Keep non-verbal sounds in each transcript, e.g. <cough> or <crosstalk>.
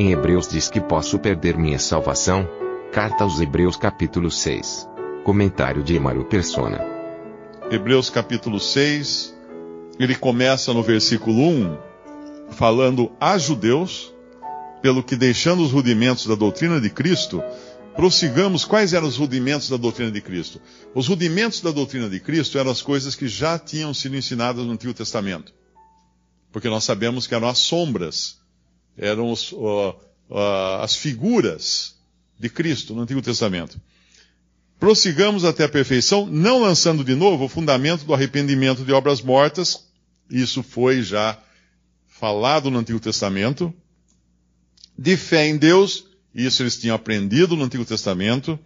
Em Hebreus diz que posso perder minha salvação? Carta aos Hebreus capítulo 6. Comentário de Emaro Persona. Hebreus capítulo 6, ele começa no versículo 1, falando a judeus, pelo que deixando os rudimentos da doutrina de Cristo, prossigamos quais eram os rudimentos da doutrina de Cristo. Os rudimentos da doutrina de Cristo eram as coisas que já tinham sido ensinadas no Antigo Testamento. Porque nós sabemos que eram as sombras, eram os, uh, uh, as figuras de Cristo no Antigo Testamento. Prossigamos até a perfeição, não lançando de novo o fundamento do arrependimento de obras mortas. Isso foi já falado no Antigo Testamento. De fé em Deus, isso eles tinham aprendido no Antigo Testamento.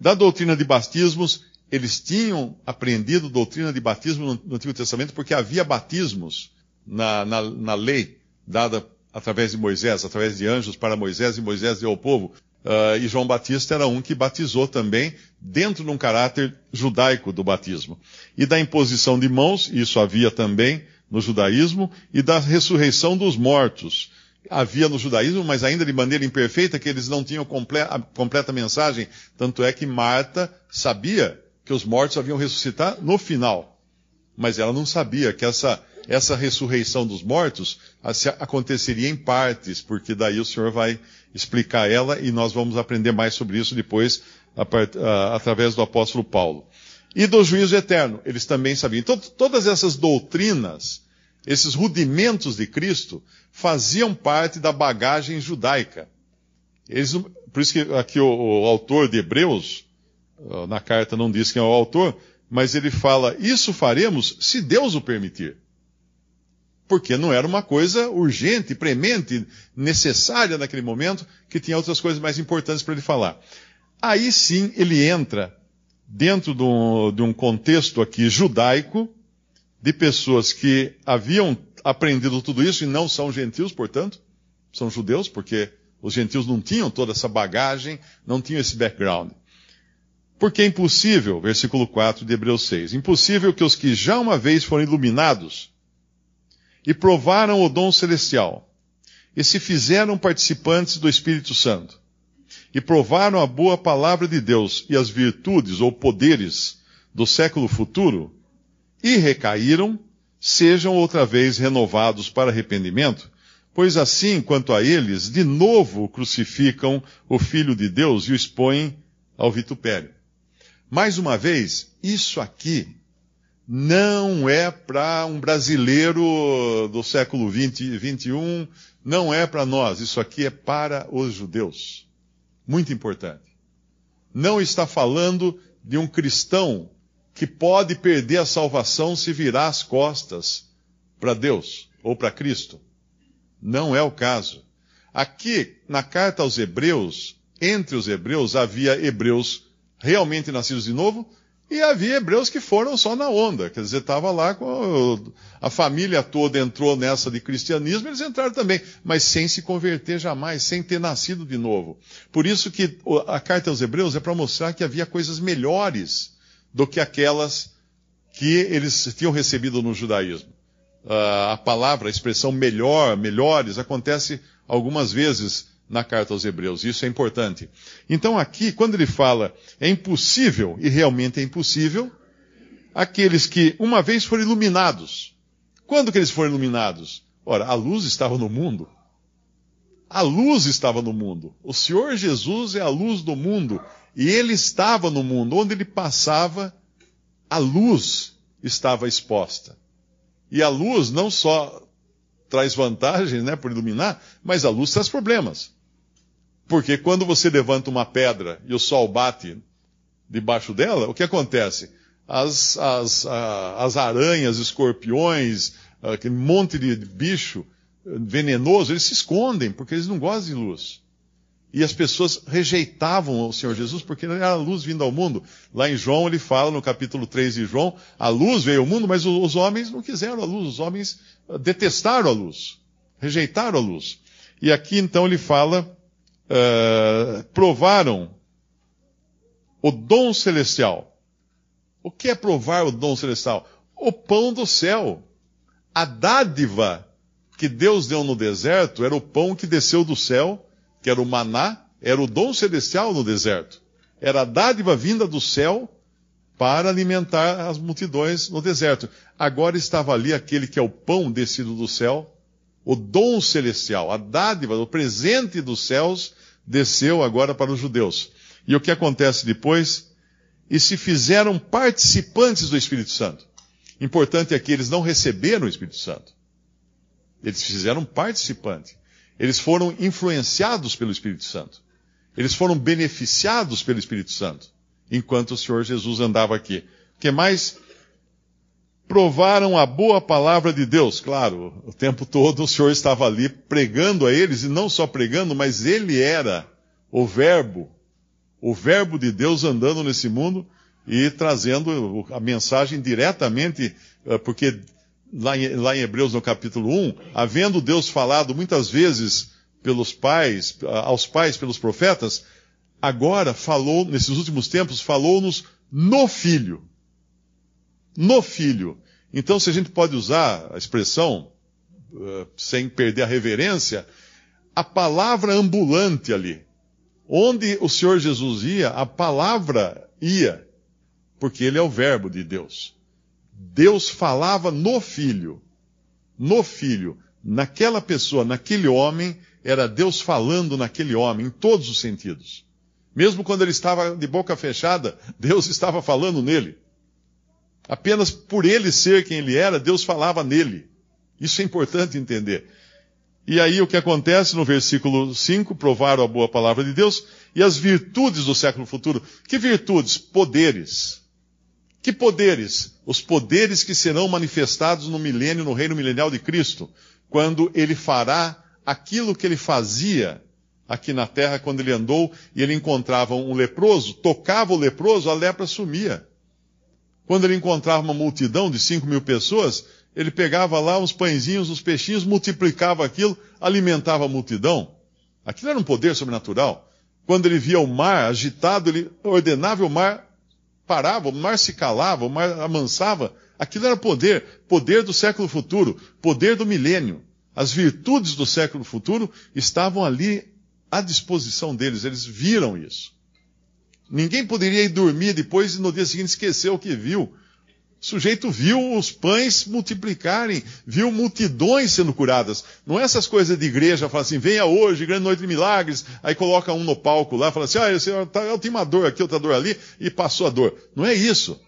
Da doutrina de batismos, eles tinham aprendido doutrina de batismo no, no Antigo Testamento porque havia batismos na, na, na lei dada através de Moisés, através de anjos para Moisés, e Moisés deu ao povo. Uh, e João Batista era um que batizou também dentro de um caráter judaico do batismo. E da imposição de mãos, isso havia também no judaísmo, e da ressurreição dos mortos. Havia no judaísmo, mas ainda de maneira imperfeita, que eles não tinham comple a completa mensagem. Tanto é que Marta sabia que os mortos haviam ressuscitar no final. Mas ela não sabia que essa, essa ressurreição dos mortos aconteceria em partes, porque daí o Senhor vai explicar ela e nós vamos aprender mais sobre isso depois através do apóstolo Paulo. E do juízo eterno, eles também sabiam. Então, todas essas doutrinas, esses rudimentos de Cristo, faziam parte da bagagem judaica. Eles, por isso que aqui o, o autor de Hebreus, na carta não diz quem é o autor, mas ele fala: Isso faremos se Deus o permitir porque não era uma coisa urgente, premente, necessária naquele momento, que tinha outras coisas mais importantes para ele falar. Aí sim ele entra dentro de um, de um contexto aqui judaico, de pessoas que haviam aprendido tudo isso e não são gentios, portanto, são judeus, porque os gentios não tinham toda essa bagagem, não tinham esse background. Porque é impossível, versículo 4 de Hebreus 6, impossível que os que já uma vez foram iluminados e provaram o dom celestial, e se fizeram participantes do Espírito Santo, e provaram a boa palavra de Deus e as virtudes ou poderes do século futuro, e recaíram, sejam outra vez renovados para arrependimento, pois assim, quanto a eles, de novo crucificam o Filho de Deus e o expõem ao vitupério. Mais uma vez, isso aqui não é para um brasileiro do século 20, 21, não é para nós. Isso aqui é para os judeus. Muito importante. Não está falando de um cristão que pode perder a salvação se virar as costas para Deus ou para Cristo. Não é o caso. Aqui, na carta aos Hebreus, entre os Hebreus havia hebreus realmente nascidos de novo, e havia hebreus que foram só na onda, quer dizer, estava lá com a família toda entrou nessa de cristianismo, eles entraram também, mas sem se converter jamais, sem ter nascido de novo. Por isso que a carta aos hebreus é para mostrar que havia coisas melhores do que aquelas que eles tinham recebido no judaísmo. Uh, a palavra, a expressão melhor, melhores, acontece algumas vezes na carta aos Hebreus. Isso é importante. Então, aqui, quando ele fala é impossível, e realmente é impossível, aqueles que uma vez foram iluminados. Quando que eles foram iluminados? Ora, a luz estava no mundo. A luz estava no mundo. O Senhor Jesus é a luz do mundo. E ele estava no mundo. Onde ele passava, a luz estava exposta. E a luz não só traz vantagens, né, por iluminar, mas a luz traz problemas. Porque quando você levanta uma pedra e o sol bate debaixo dela, o que acontece? As, as, as aranhas, escorpiões, aquele monte de bicho venenoso, eles se escondem, porque eles não gostam de luz. E as pessoas rejeitavam o Senhor Jesus porque não era a luz vindo ao mundo. Lá em João ele fala, no capítulo 3 de João, a luz veio ao mundo, mas os homens não quiseram a luz, os homens detestaram a luz, rejeitaram a luz. E aqui então ele fala, uh, provaram o dom celestial. O que é provar o dom celestial? O pão do céu. A dádiva que Deus deu no deserto era o pão que desceu do céu, que era o maná, era o dom celestial no deserto. Era a dádiva vinda do céu para alimentar as multidões no deserto. Agora estava ali aquele que é o pão descido do céu, o dom celestial, a dádiva, o presente dos céus desceu agora para os judeus. E o que acontece depois? E se fizeram participantes do Espírito Santo. Importante é que eles não receberam o Espírito Santo. Eles fizeram participante. Eles foram influenciados pelo Espírito Santo. Eles foram beneficiados pelo Espírito Santo. Enquanto o Senhor Jesus andava aqui. O que mais? Provaram a boa palavra de Deus. Claro, o tempo todo o Senhor estava ali pregando a eles, e não só pregando, mas ele era o Verbo o Verbo de Deus andando nesse mundo e trazendo a mensagem diretamente, eh, porque lá em, Hebreus no capítulo 1, havendo Deus falado muitas vezes pelos pais, aos pais pelos profetas, agora falou, nesses últimos tempos, falou-nos no Filho. No Filho. Então, se a gente pode usar a expressão, uh, sem perder a reverência, a palavra ambulante ali. Onde o Senhor Jesus ia, a palavra ia, porque ele é o Verbo de Deus. Deus falava no Filho. No Filho. Naquela pessoa, naquele homem, era Deus falando naquele homem, em todos os sentidos. Mesmo quando ele estava de boca fechada, Deus estava falando nele. Apenas por ele ser quem ele era, Deus falava nele. Isso é importante entender. E aí o que acontece no versículo 5, provaram a boa palavra de Deus e as virtudes do século futuro. Que virtudes? Poderes. Que poderes? Os poderes que serão manifestados no milênio, no reino milenial de Cristo, quando ele fará aquilo que ele fazia aqui na terra quando ele andou e ele encontrava um leproso, tocava o leproso, a lepra sumia. Quando ele encontrava uma multidão de cinco mil pessoas, ele pegava lá uns pãezinhos, uns peixinhos, multiplicava aquilo, alimentava a multidão. Aquilo era um poder sobrenatural. Quando ele via o mar agitado, ele ordenava o mar parava, o mar se calava, o mar amansava. Aquilo era poder, poder do século futuro, poder do milênio. As virtudes do século futuro estavam ali à disposição deles, eles viram isso. Ninguém poderia ir dormir depois e no dia seguinte esquecer o que viu, o sujeito viu os pães multiplicarem, viu multidões sendo curadas. Não é essas coisas de igreja, fala assim, venha hoje, grande noite de milagres, aí coloca um no palco lá, fala assim, ah, eu, tá, tenho uma dor aqui, outra dor ali, e passou a dor. Não é isso.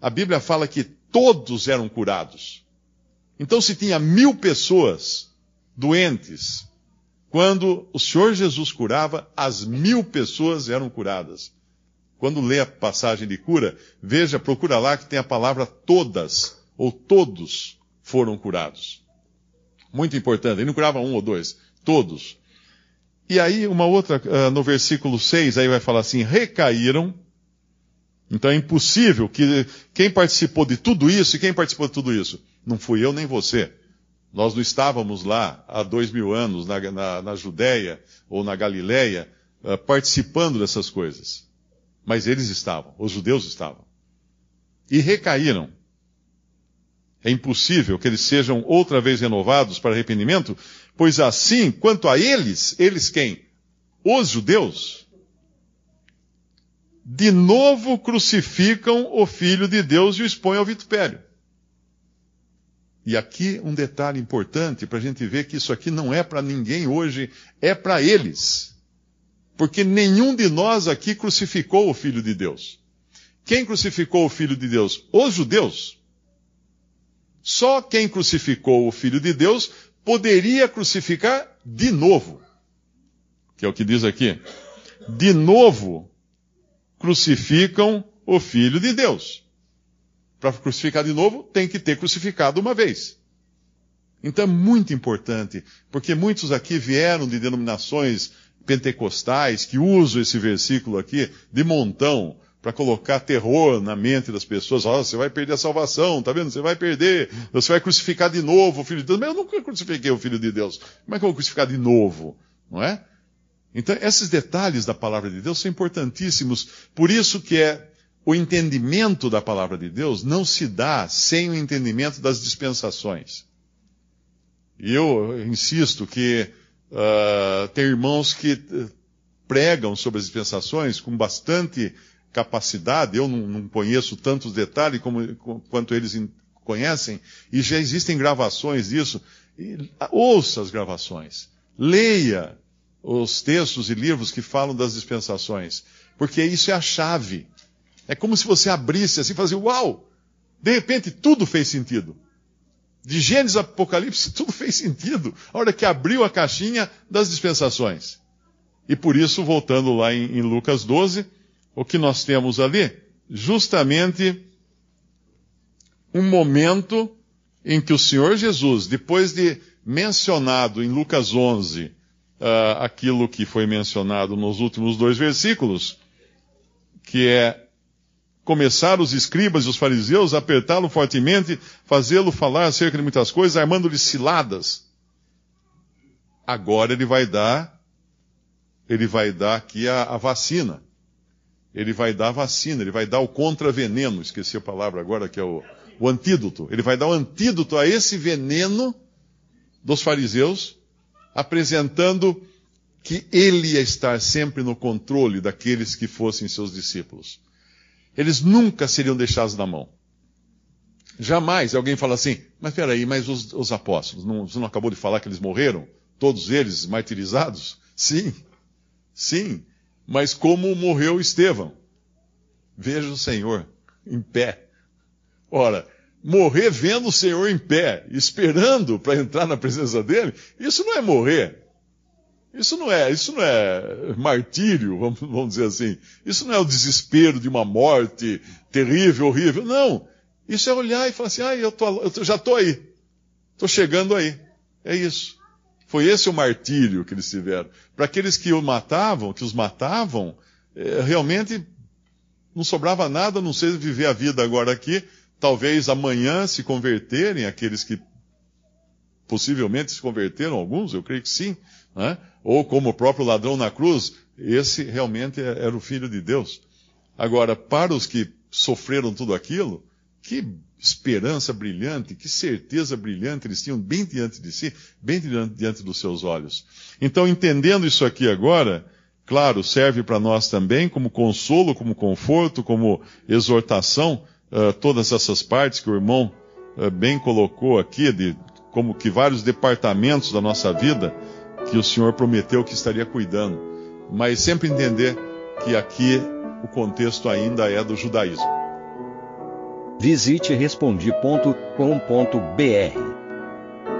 A Bíblia fala que todos eram curados. Então se tinha mil pessoas doentes, quando o Senhor Jesus curava, as mil pessoas eram curadas. Quando lê a passagem de cura, veja, procura lá que tem a palavra todas, ou todos foram curados. Muito importante. Ele não curava um ou dois, todos. E aí, uma outra, uh, no versículo 6, aí vai falar assim, recaíram. Então é impossível que quem participou de tudo isso, e quem participou de tudo isso? Não fui eu nem você. Nós não estávamos lá há dois mil anos na, na, na Judéia ou na Galiléia uh, participando dessas coisas. Mas eles estavam, os judeus estavam. E recaíram. É impossível que eles sejam outra vez renovados para arrependimento, pois assim, quanto a eles, eles quem? Os judeus, de novo crucificam o Filho de Deus e o expõem ao vitupério. E aqui um detalhe importante para a gente ver que isso aqui não é para ninguém hoje, é para eles. Porque nenhum de nós aqui crucificou o Filho de Deus. Quem crucificou o Filho de Deus? Os judeus. Só quem crucificou o Filho de Deus poderia crucificar de novo. Que é o que diz aqui. De novo crucificam o Filho de Deus. Para crucificar de novo, tem que ter crucificado uma vez. Então é muito importante, porque muitos aqui vieram de denominações pentecostais que usam esse versículo aqui de montão para colocar terror na mente das pessoas. Oh, você vai perder a salvação, tá vendo? Você vai perder, você vai crucificar de novo o Filho de Deus. Mas eu nunca crucifiquei o Filho de Deus. Como é que eu vou crucificar de novo? Não é? Então, esses detalhes da palavra de Deus são importantíssimos. Por isso que é o entendimento da palavra de Deus não se dá sem o entendimento das dispensações. E eu insisto que uh, tem irmãos que eh, pregam sobre as dispensações com bastante capacidade. Eu não, não conheço tantos detalhes como, quanto eles conhecem, e já existem gravações disso. E, ouça as gravações. Leia os textos e livros que falam das dispensações, porque isso é a chave. É como se você abrisse assim e fazia, uau! De repente tudo fez sentido. De Gênesis Apocalipse, <laughs> tudo fez sentido. A hora que abriu a caixinha das dispensações. E por isso, voltando lá em, em Lucas 12, o que nós temos ali? Justamente um momento em que o Senhor Jesus, depois de mencionado em Lucas 11, uh, ah, aquilo que foi mencionado nos últimos dois versículos, que é começar os escribas e os fariseus a apertá-lo fortemente, fazê-lo falar acerca de muitas coisas, armando-lhe ciladas. Agora ele vai dar, ele vai dar aqui a, a vacina. Ele vai dar a vacina, ele vai dar o contraveneno, esqueci a palavra agora, que é o, o antídoto. Ele vai dar o antídoto a esse veneno dos fariseus, apresentando que ele ia estar sempre no controle daqueles que fossem seus discípulos. Eles nunca seriam deixados na mão. Jamais alguém fala assim, mas peraí, mas os, os apóstolos, não, você não acabou de falar que eles morreram? Todos eles martirizados? Sim, sim. Mas como morreu Estevão? Veja o Senhor em pé. Ora, morrer vendo o Senhor em pé, esperando para entrar na presença dele, isso não é morrer. Isso não é, isso não é martírio, vamos, vamos dizer assim. Isso não é o desespero de uma morte terrível, horrível. Não. Isso é olhar e falar assim, ah, eu, tô, eu já estou aí. Estou chegando aí. É isso. Foi esse o martírio que eles tiveram. Para aqueles que o matavam, que os matavam, é, realmente não sobrava nada, não sei viver a vida agora aqui. Talvez amanhã se converterem, aqueles que possivelmente se converteram, alguns, eu creio que sim. Né? ou como o próprio ladrão na cruz, esse realmente é, era o Filho de Deus. Agora, para os que sofreram tudo aquilo, que esperança brilhante, que certeza brilhante eles tinham bem diante de si, bem diante dos seus olhos. Então, entendendo isso aqui agora, claro, serve para nós também como consolo, como conforto, como exortação, uh, todas essas partes que o irmão uh, bem colocou aqui, de como que vários departamentos da nossa vida que o Senhor prometeu que estaria cuidando. Mas sempre entender que aqui o contexto ainda é do judaísmo. Visite respondi.com.br.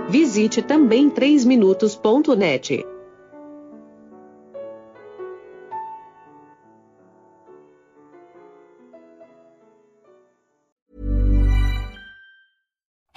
Visite também 3minutos.net.